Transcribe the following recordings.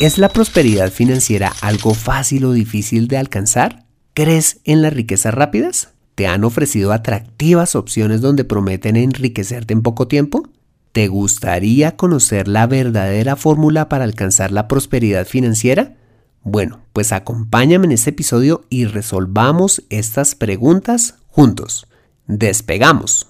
¿Es la prosperidad financiera algo fácil o difícil de alcanzar? ¿Crees en las riquezas rápidas? ¿Te han ofrecido atractivas opciones donde prometen enriquecerte en poco tiempo? ¿Te gustaría conocer la verdadera fórmula para alcanzar la prosperidad financiera? Bueno, pues acompáñame en este episodio y resolvamos estas preguntas juntos. Despegamos.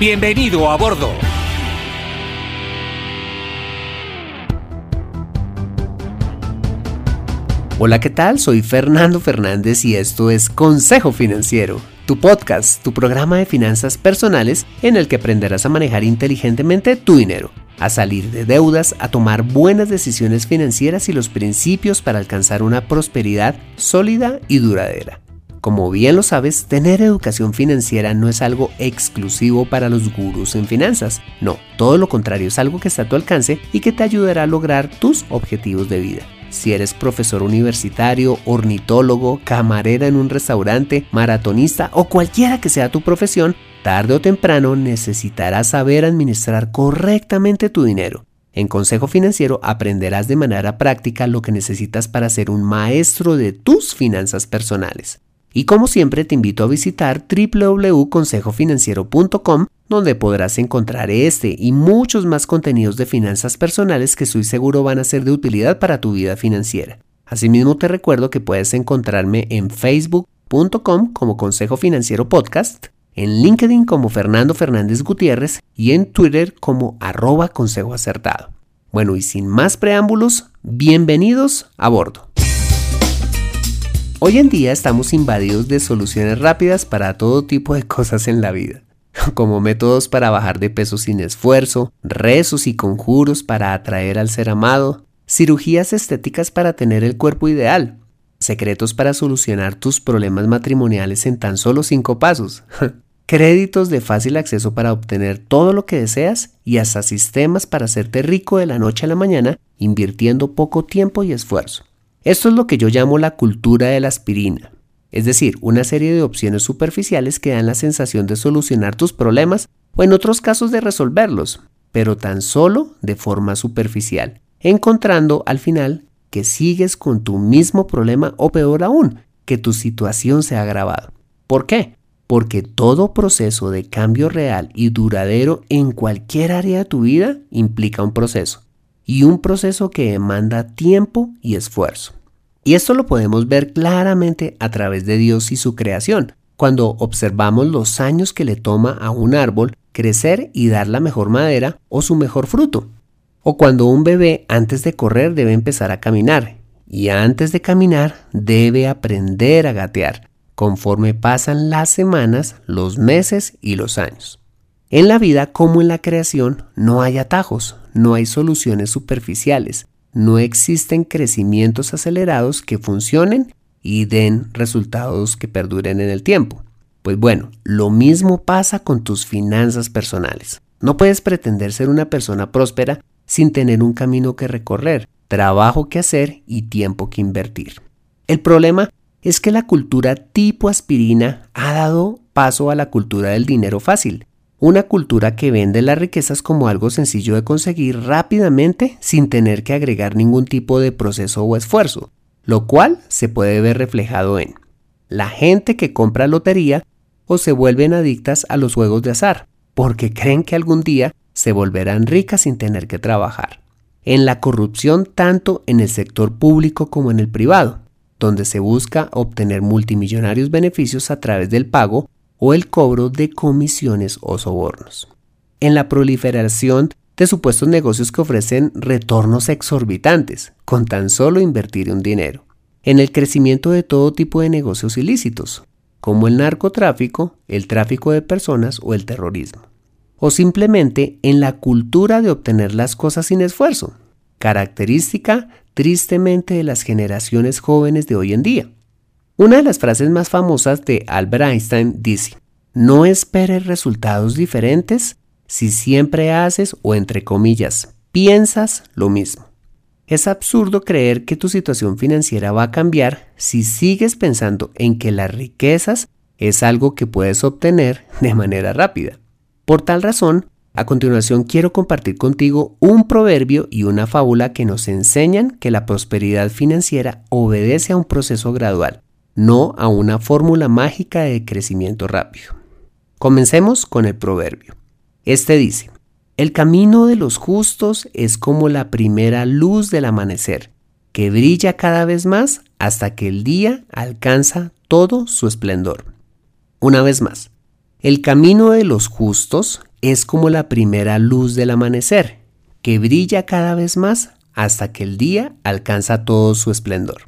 Bienvenido a bordo. Hola, ¿qué tal? Soy Fernando Fernández y esto es Consejo Financiero, tu podcast, tu programa de finanzas personales en el que aprenderás a manejar inteligentemente tu dinero, a salir de deudas, a tomar buenas decisiones financieras y los principios para alcanzar una prosperidad sólida y duradera. Como bien lo sabes, tener educación financiera no es algo exclusivo para los gurús en finanzas. No, todo lo contrario es algo que está a tu alcance y que te ayudará a lograr tus objetivos de vida. Si eres profesor universitario, ornitólogo, camarera en un restaurante, maratonista o cualquiera que sea tu profesión, tarde o temprano necesitarás saber administrar correctamente tu dinero. En Consejo Financiero aprenderás de manera práctica lo que necesitas para ser un maestro de tus finanzas personales. Y como siempre te invito a visitar www.consejofinanciero.com donde podrás encontrar este y muchos más contenidos de finanzas personales que estoy seguro van a ser de utilidad para tu vida financiera. Asimismo te recuerdo que puedes encontrarme en facebook.com como Consejo Financiero Podcast, en LinkedIn como Fernando Fernández Gutiérrez y en Twitter como arroba Consejo Acertado. Bueno y sin más preámbulos, bienvenidos a bordo. Hoy en día estamos invadidos de soluciones rápidas para todo tipo de cosas en la vida, como métodos para bajar de peso sin esfuerzo, rezos y conjuros para atraer al ser amado, cirugías estéticas para tener el cuerpo ideal, secretos para solucionar tus problemas matrimoniales en tan solo cinco pasos, créditos de fácil acceso para obtener todo lo que deseas y hasta sistemas para hacerte rico de la noche a la mañana invirtiendo poco tiempo y esfuerzo. Esto es lo que yo llamo la cultura de la aspirina, es decir, una serie de opciones superficiales que dan la sensación de solucionar tus problemas o en otros casos de resolverlos, pero tan solo de forma superficial, encontrando al final que sigues con tu mismo problema o peor aún, que tu situación se ha agravado. ¿Por qué? Porque todo proceso de cambio real y duradero en cualquier área de tu vida implica un proceso y un proceso que demanda tiempo y esfuerzo. Y esto lo podemos ver claramente a través de Dios y su creación, cuando observamos los años que le toma a un árbol crecer y dar la mejor madera o su mejor fruto. O cuando un bebé antes de correr debe empezar a caminar y antes de caminar debe aprender a gatear, conforme pasan las semanas, los meses y los años. En la vida como en la creación no hay atajos, no hay soluciones superficiales, no existen crecimientos acelerados que funcionen y den resultados que perduren en el tiempo. Pues bueno, lo mismo pasa con tus finanzas personales. No puedes pretender ser una persona próspera sin tener un camino que recorrer, trabajo que hacer y tiempo que invertir. El problema es que la cultura tipo aspirina ha dado paso a la cultura del dinero fácil, una cultura que vende las riquezas como algo sencillo de conseguir rápidamente sin tener que agregar ningún tipo de proceso o esfuerzo, lo cual se puede ver reflejado en la gente que compra lotería o se vuelven adictas a los juegos de azar, porque creen que algún día se volverán ricas sin tener que trabajar. En la corrupción tanto en el sector público como en el privado, donde se busca obtener multimillonarios beneficios a través del pago o el cobro de comisiones o sobornos. En la proliferación de supuestos negocios que ofrecen retornos exorbitantes con tan solo invertir un dinero. En el crecimiento de todo tipo de negocios ilícitos, como el narcotráfico, el tráfico de personas o el terrorismo. o simplemente en la cultura de obtener las cosas sin esfuerzo, característica tristemente de las generaciones jóvenes de hoy en día. Una de las frases más famosas de Albert Einstein dice, no esperes resultados diferentes si siempre haces o entre comillas piensas lo mismo. Es absurdo creer que tu situación financiera va a cambiar si sigues pensando en que las riquezas es algo que puedes obtener de manera rápida. Por tal razón, a continuación quiero compartir contigo un proverbio y una fábula que nos enseñan que la prosperidad financiera obedece a un proceso gradual no a una fórmula mágica de crecimiento rápido. Comencemos con el proverbio. Este dice, el camino de los justos es como la primera luz del amanecer, que brilla cada vez más hasta que el día alcanza todo su esplendor. Una vez más, el camino de los justos es como la primera luz del amanecer, que brilla cada vez más hasta que el día alcanza todo su esplendor.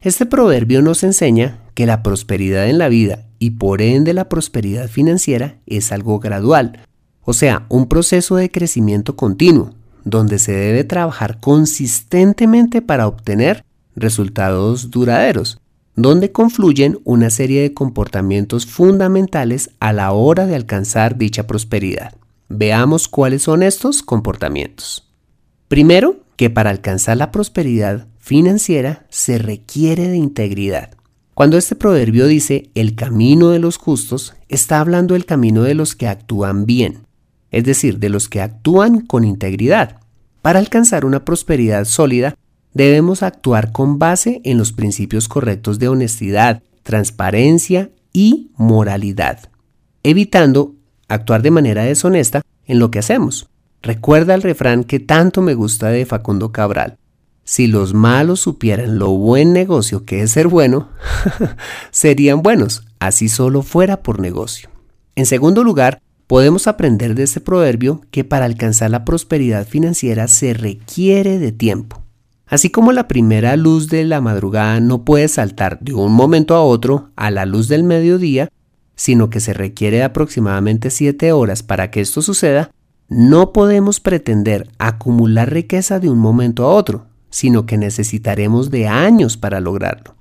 Este proverbio nos enseña que la prosperidad en la vida y por ende la prosperidad financiera es algo gradual, o sea, un proceso de crecimiento continuo, donde se debe trabajar consistentemente para obtener resultados duraderos, donde confluyen una serie de comportamientos fundamentales a la hora de alcanzar dicha prosperidad. Veamos cuáles son estos comportamientos. Primero, que para alcanzar la prosperidad financiera se requiere de integridad. Cuando este proverbio dice el camino de los justos, está hablando del camino de los que actúan bien, es decir, de los que actúan con integridad. Para alcanzar una prosperidad sólida, debemos actuar con base en los principios correctos de honestidad, transparencia y moralidad, evitando actuar de manera deshonesta en lo que hacemos. Recuerda el refrán que tanto me gusta de Facundo Cabral. Si los malos supieran lo buen negocio que es ser bueno, serían buenos, así solo fuera por negocio. En segundo lugar, podemos aprender de este proverbio que para alcanzar la prosperidad financiera se requiere de tiempo. Así como la primera luz de la madrugada no puede saltar de un momento a otro a la luz del mediodía, sino que se requiere de aproximadamente 7 horas para que esto suceda, no podemos pretender acumular riqueza de un momento a otro, sino que necesitaremos de años para lograrlo.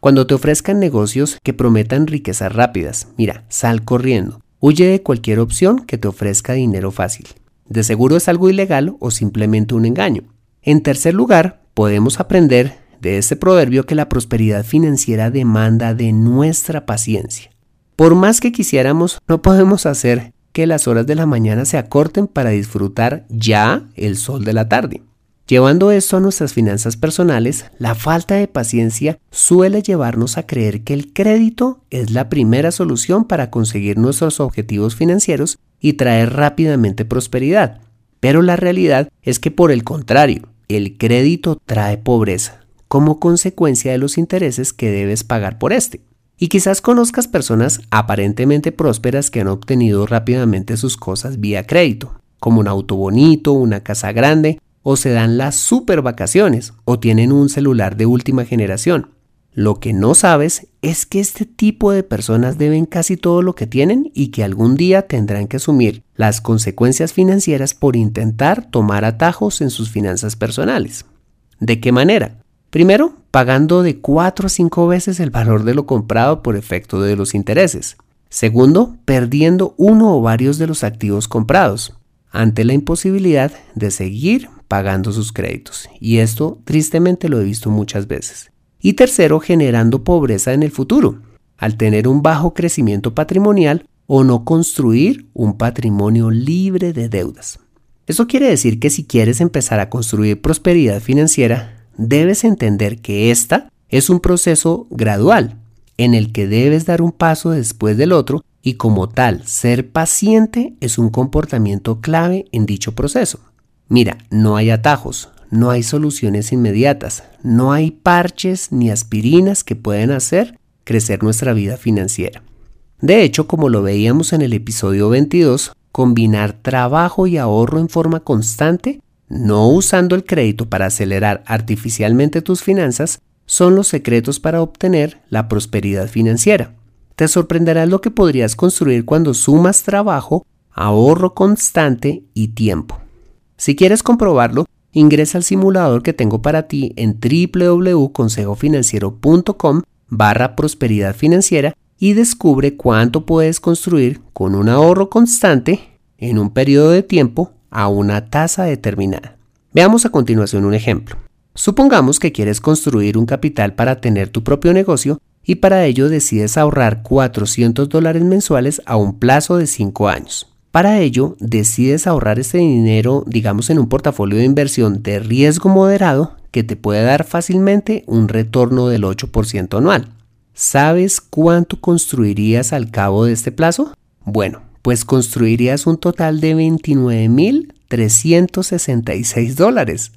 Cuando te ofrezcan negocios que prometan riquezas rápidas, mira, sal corriendo. Huye de cualquier opción que te ofrezca dinero fácil. De seguro es algo ilegal o simplemente un engaño. En tercer lugar, podemos aprender de este proverbio que la prosperidad financiera demanda de nuestra paciencia. Por más que quisiéramos, no podemos hacer que las horas de la mañana se acorten para disfrutar ya el sol de la tarde. Llevando esto a nuestras finanzas personales, la falta de paciencia suele llevarnos a creer que el crédito es la primera solución para conseguir nuestros objetivos financieros y traer rápidamente prosperidad. Pero la realidad es que por el contrario, el crédito trae pobreza como consecuencia de los intereses que debes pagar por este. Y quizás conozcas personas aparentemente prósperas que han obtenido rápidamente sus cosas vía crédito, como un auto bonito, una casa grande o se dan las super vacaciones o tienen un celular de última generación. Lo que no sabes es que este tipo de personas deben casi todo lo que tienen y que algún día tendrán que asumir las consecuencias financieras por intentar tomar atajos en sus finanzas personales. ¿De qué manera? Primero, pagando de 4 a 5 veces el valor de lo comprado por efecto de los intereses. Segundo, perdiendo uno o varios de los activos comprados ante la imposibilidad de seguir pagando sus créditos. Y esto tristemente lo he visto muchas veces. Y tercero, generando pobreza en el futuro, al tener un bajo crecimiento patrimonial o no construir un patrimonio libre de deudas. Eso quiere decir que si quieres empezar a construir prosperidad financiera, debes entender que esta es un proceso gradual en el que debes dar un paso después del otro y como tal ser paciente es un comportamiento clave en dicho proceso. Mira, no hay atajos, no hay soluciones inmediatas, no hay parches ni aspirinas que pueden hacer crecer nuestra vida financiera. De hecho, como lo veíamos en el episodio 22, combinar trabajo y ahorro en forma constante, no usando el crédito para acelerar artificialmente tus finanzas, son los secretos para obtener la prosperidad financiera. Te sorprenderá lo que podrías construir cuando sumas trabajo ahorro constante y tiempo. Si quieres comprobarlo, ingresa al simulador que tengo para ti en www.consejofinanciero.com barra prosperidad financiera y descubre cuánto puedes construir con un ahorro constante en un periodo de tiempo a una tasa determinada. Veamos a continuación un ejemplo. Supongamos que quieres construir un capital para tener tu propio negocio y para ello decides ahorrar 400 dólares mensuales a un plazo de 5 años. Para ello, decides ahorrar ese dinero, digamos, en un portafolio de inversión de riesgo moderado que te puede dar fácilmente un retorno del 8% anual. ¿Sabes cuánto construirías al cabo de este plazo? Bueno, pues construirías un total de 29.366 dólares.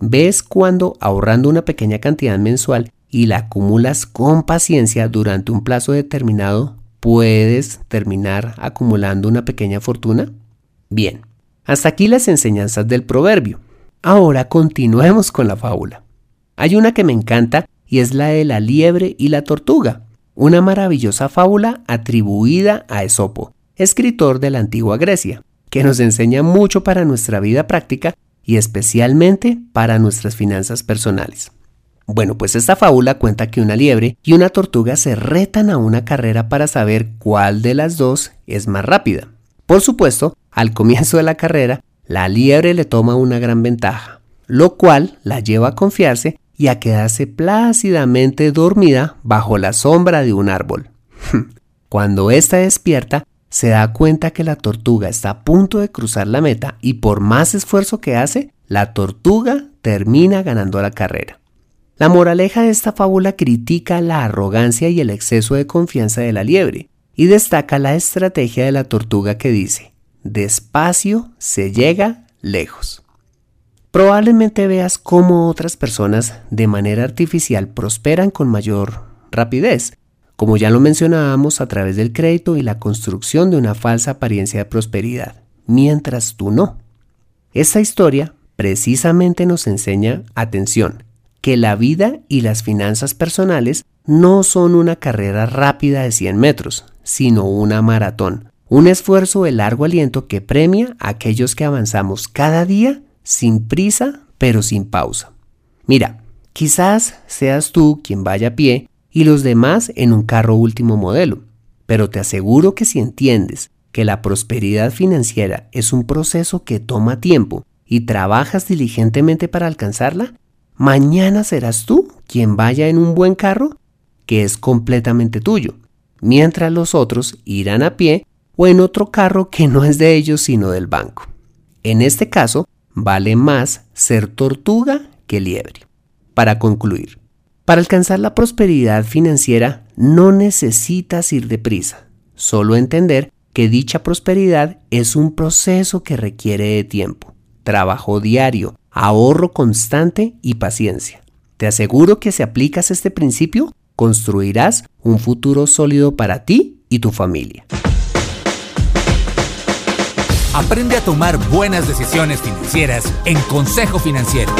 ¿Ves cuando ahorrando una pequeña cantidad mensual y la acumulas con paciencia durante un plazo determinado, puedes terminar acumulando una pequeña fortuna? Bien, hasta aquí las enseñanzas del proverbio. Ahora continuemos con la fábula. Hay una que me encanta y es la de la liebre y la tortuga, una maravillosa fábula atribuida a Esopo, escritor de la antigua Grecia, que nos enseña mucho para nuestra vida práctica y especialmente para nuestras finanzas personales. Bueno, pues esta fábula cuenta que una liebre y una tortuga se retan a una carrera para saber cuál de las dos es más rápida. Por supuesto, al comienzo de la carrera, la liebre le toma una gran ventaja, lo cual la lleva a confiarse y a quedarse plácidamente dormida bajo la sombra de un árbol. Cuando ésta despierta, se da cuenta que la tortuga está a punto de cruzar la meta y por más esfuerzo que hace, la tortuga termina ganando la carrera. La moraleja de esta fábula critica la arrogancia y el exceso de confianza de la liebre y destaca la estrategia de la tortuga que dice, despacio se llega lejos. Probablemente veas cómo otras personas de manera artificial prosperan con mayor rapidez, como ya lo mencionábamos a través del crédito y la construcción de una falsa apariencia de prosperidad, mientras tú no. Esta historia precisamente nos enseña, atención, que la vida y las finanzas personales no son una carrera rápida de 100 metros, sino una maratón, un esfuerzo de largo aliento que premia a aquellos que avanzamos cada día sin prisa pero sin pausa. Mira, quizás seas tú quien vaya a pie y los demás en un carro último modelo, pero te aseguro que si entiendes que la prosperidad financiera es un proceso que toma tiempo y trabajas diligentemente para alcanzarla, mañana serás tú quien vaya en un buen carro que es completamente tuyo, mientras los otros irán a pie o en otro carro que no es de ellos sino del banco. En este caso, vale más ser tortuga que liebre. Para concluir, para alcanzar la prosperidad financiera no necesitas ir deprisa, solo entender que dicha prosperidad es un proceso que requiere de tiempo, trabajo diario, ahorro constante y paciencia. Te aseguro que si aplicas este principio, construirás un futuro sólido para ti y tu familia. Aprende a tomar buenas decisiones financieras en Consejo Financiero.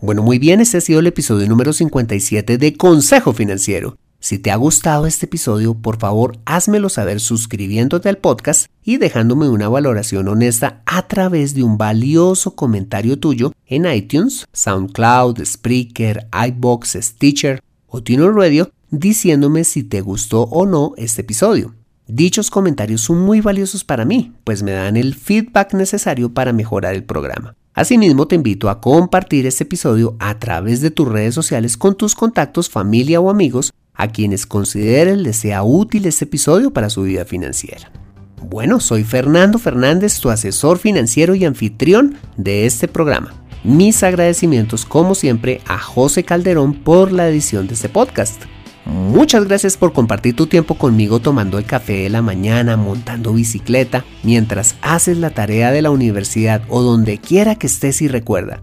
Bueno, muy bien, este ha sido el episodio número 57 de Consejo Financiero. Si te ha gustado este episodio, por favor házmelo saber suscribiéndote al podcast y dejándome una valoración honesta a través de un valioso comentario tuyo en iTunes, SoundCloud, Spreaker, iBox, Stitcher o Tuner Radio diciéndome si te gustó o no este episodio. Dichos comentarios son muy valiosos para mí, pues me dan el feedback necesario para mejorar el programa. Asimismo, te invito a compartir este episodio a través de tus redes sociales con tus contactos, familia o amigos a quienes consideren les sea útil este episodio para su vida financiera. Bueno, soy Fernando Fernández, tu asesor financiero y anfitrión de este programa. Mis agradecimientos como siempre a José Calderón por la edición de este podcast. Muchas gracias por compartir tu tiempo conmigo tomando el café de la mañana, montando bicicleta, mientras haces la tarea de la universidad o donde quiera que estés y recuerda.